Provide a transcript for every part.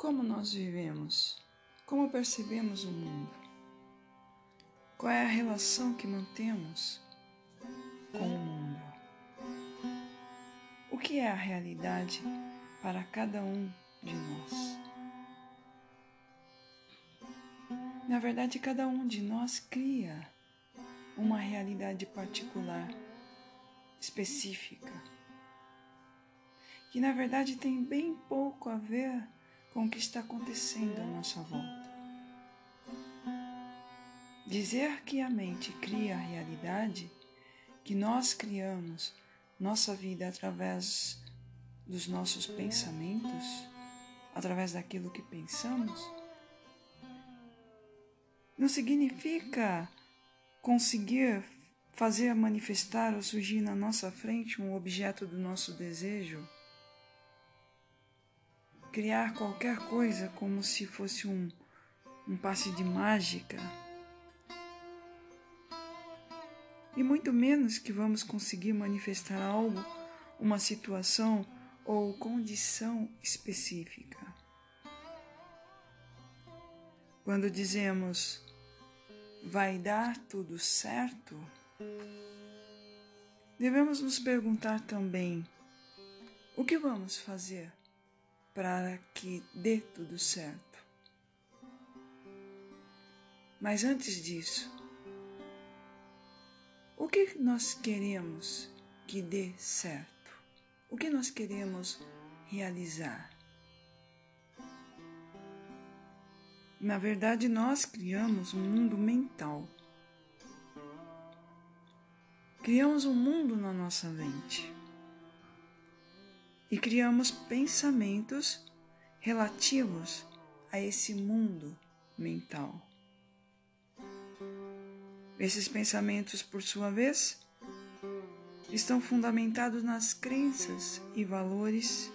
Como nós vivemos? Como percebemos o mundo? Qual é a relação que mantemos com o mundo? O que é a realidade para cada um de nós? Na verdade, cada um de nós cria uma realidade particular, específica, que na verdade tem bem pouco a ver com o que está acontecendo à nossa volta. Dizer que a mente cria a realidade, que nós criamos nossa vida através dos nossos pensamentos, através daquilo que pensamos, não significa conseguir fazer manifestar ou surgir na nossa frente um objeto do nosso desejo. Criar qualquer coisa como se fosse um, um passe de mágica. E muito menos que vamos conseguir manifestar algo, uma situação ou condição específica. Quando dizemos vai dar tudo certo? Devemos nos perguntar também: o que vamos fazer para que dê tudo certo? Mas antes disso, o que nós queremos que dê certo? O que nós queremos realizar? Na verdade, nós criamos um mundo mental. Criamos um mundo na nossa mente. E criamos pensamentos relativos a esse mundo mental. Esses pensamentos, por sua vez, estão fundamentados nas crenças e valores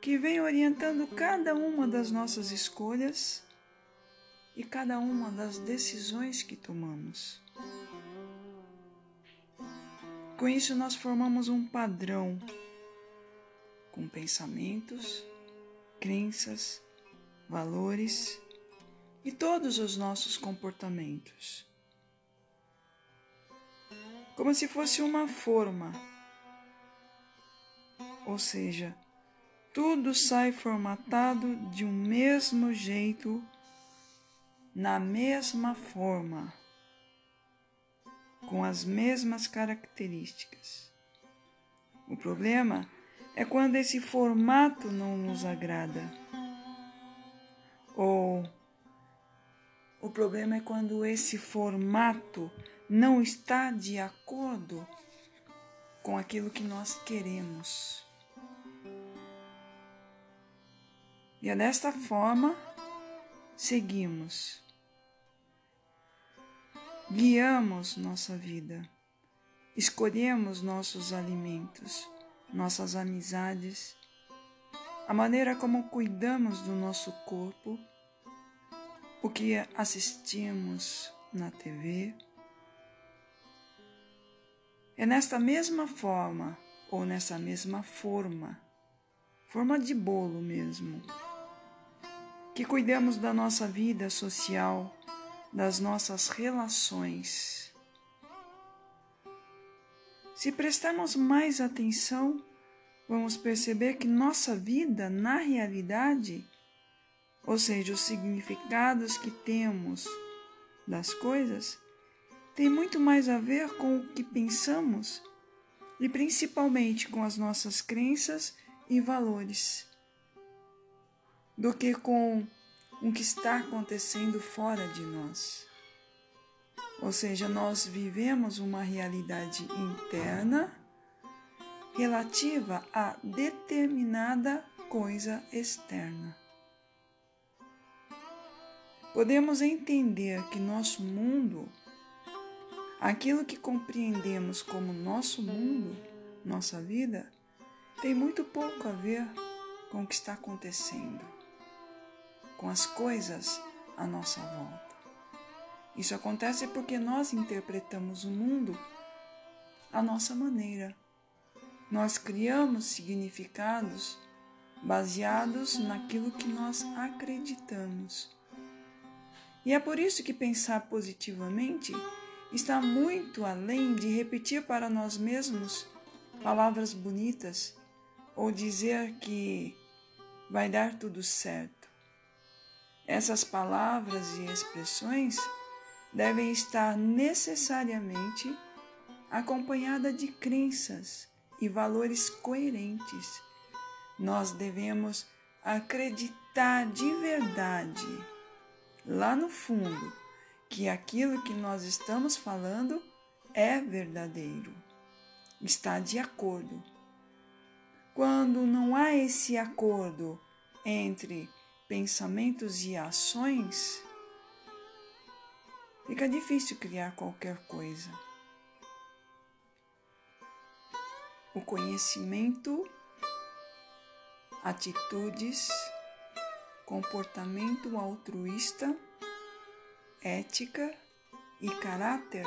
que vem orientando cada uma das nossas escolhas e cada uma das decisões que tomamos. Com isso, nós formamos um padrão com pensamentos, crenças, valores e todos os nossos comportamentos. Como se fosse uma forma, ou seja, tudo sai formatado de um mesmo jeito, na mesma forma, com as mesmas características. O problema é quando esse formato não nos agrada. Ou o problema é quando esse formato não está de acordo com aquilo que nós queremos. E é desta forma seguimos, guiamos nossa vida, escolhemos nossos alimentos, nossas amizades, a maneira como cuidamos do nosso corpo, o que assistimos na TV. É nesta mesma forma ou nessa mesma forma, forma de bolo mesmo que cuidemos da nossa vida social, das nossas relações. Se prestarmos mais atenção, vamos perceber que nossa vida, na realidade, ou seja, os significados que temos das coisas, tem muito mais a ver com o que pensamos e principalmente com as nossas crenças e valores do que com o que está acontecendo fora de nós. Ou seja, nós vivemos uma realidade interna relativa a determinada coisa externa. Podemos entender que nosso mundo, aquilo que compreendemos como nosso mundo, nossa vida, tem muito pouco a ver com o que está acontecendo com as coisas à nossa volta. Isso acontece porque nós interpretamos o mundo à nossa maneira. Nós criamos significados baseados naquilo que nós acreditamos. E é por isso que pensar positivamente está muito além de repetir para nós mesmos palavras bonitas ou dizer que vai dar tudo certo. Essas palavras e expressões devem estar necessariamente acompanhadas de crenças e valores coerentes. Nós devemos acreditar de verdade, lá no fundo, que aquilo que nós estamos falando é verdadeiro, está de acordo. Quando não há esse acordo entre pensamentos e ações, fica difícil criar qualquer coisa. O conhecimento, atitudes, comportamento altruísta ética e caráter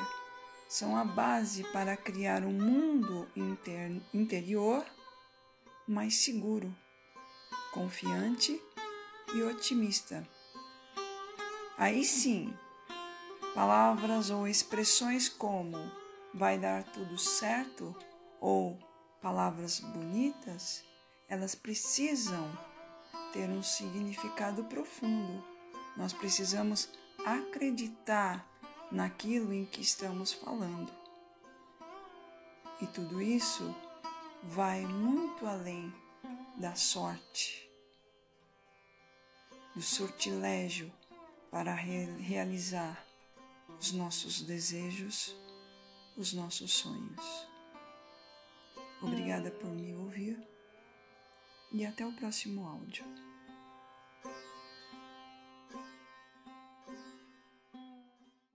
são a base para criar um mundo inter interior mais seguro, confiante e otimista. Aí sim, palavras ou expressões como vai dar tudo certo ou palavras bonitas, elas precisam ter um significado profundo. Nós precisamos acreditar naquilo em que estamos falando. E tudo isso vai muito além da sorte, do sortilégio para re realizar os nossos desejos, os nossos sonhos. Obrigada por me ouvir e até o próximo áudio.